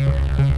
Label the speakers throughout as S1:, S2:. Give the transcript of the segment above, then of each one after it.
S1: Yeah.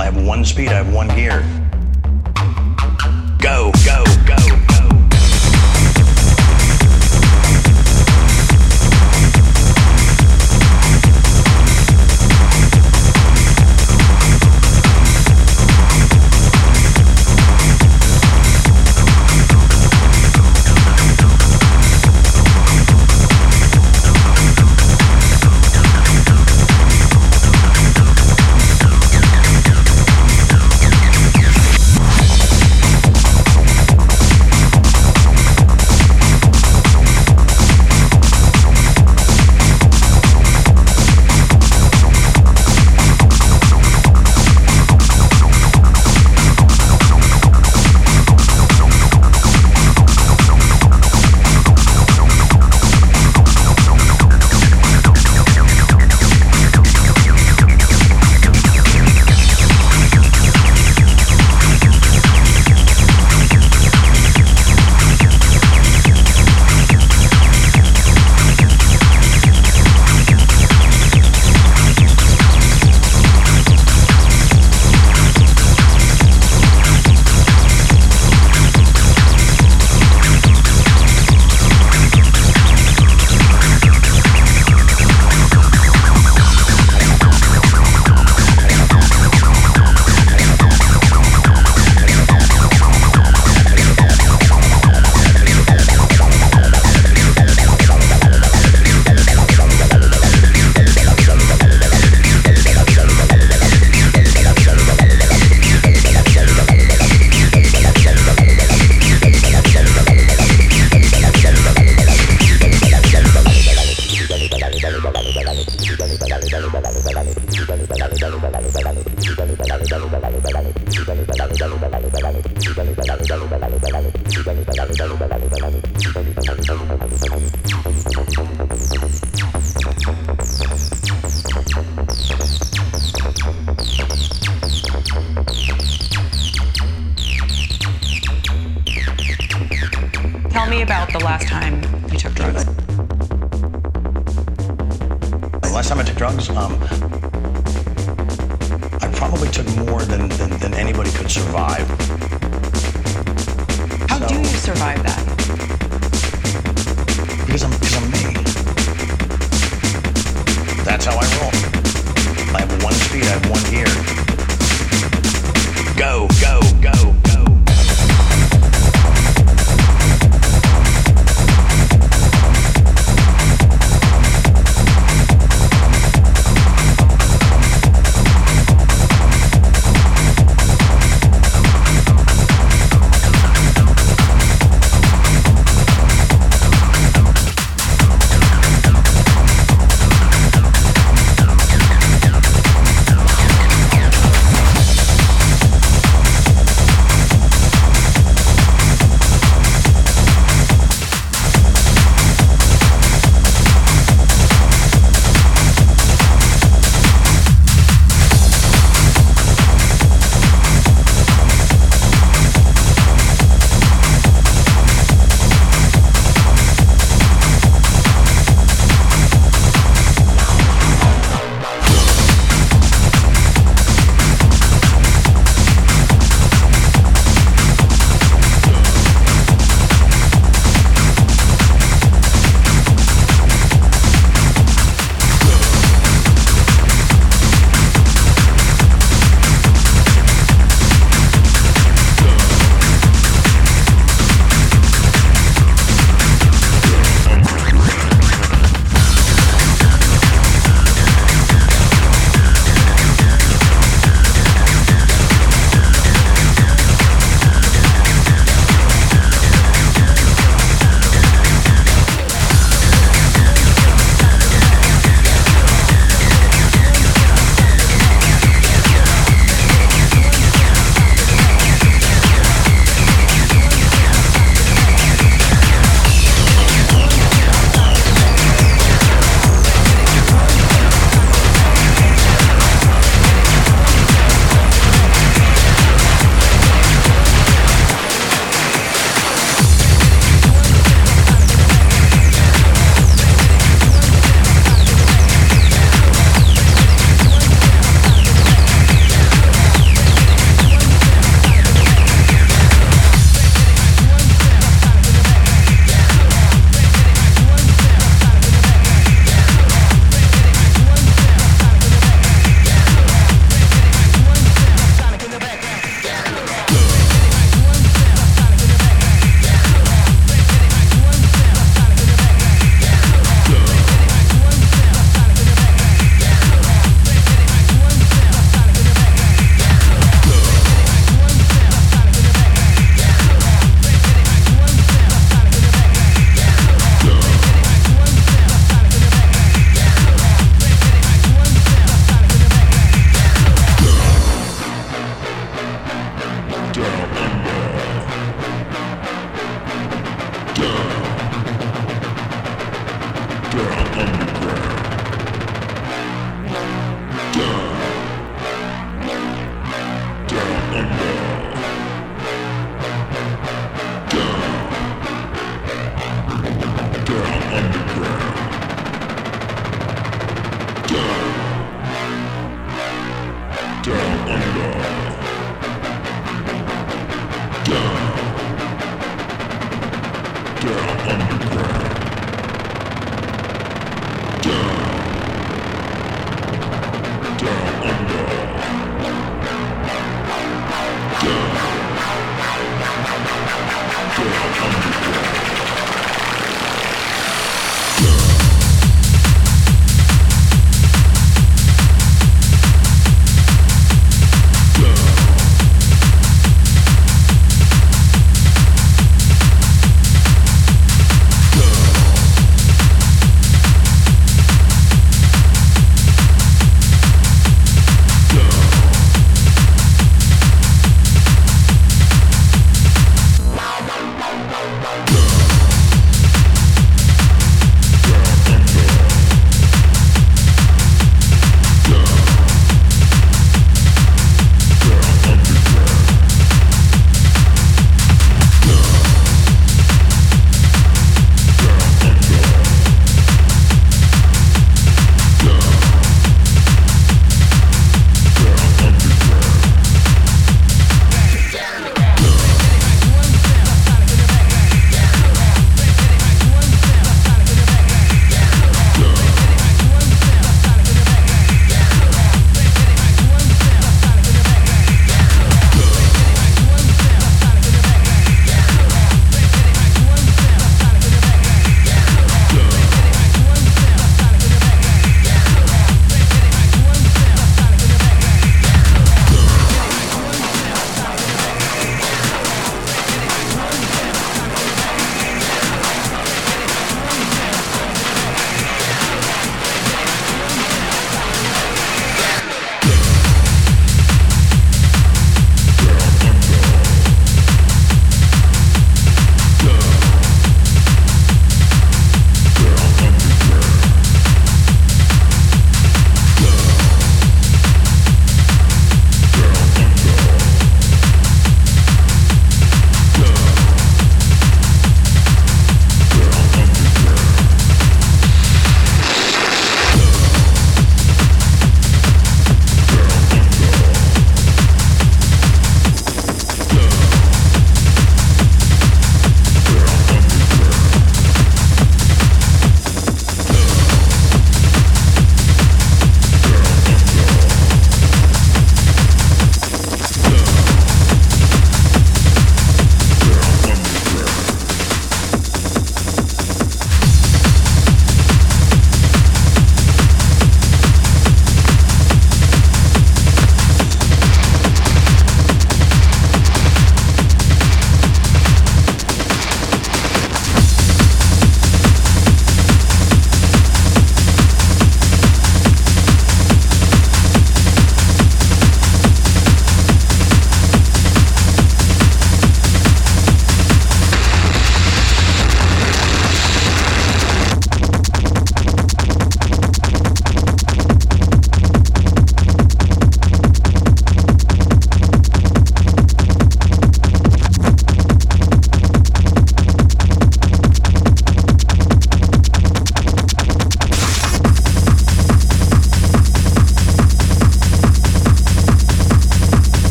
S1: I have one speed, I have one gear. Go, go.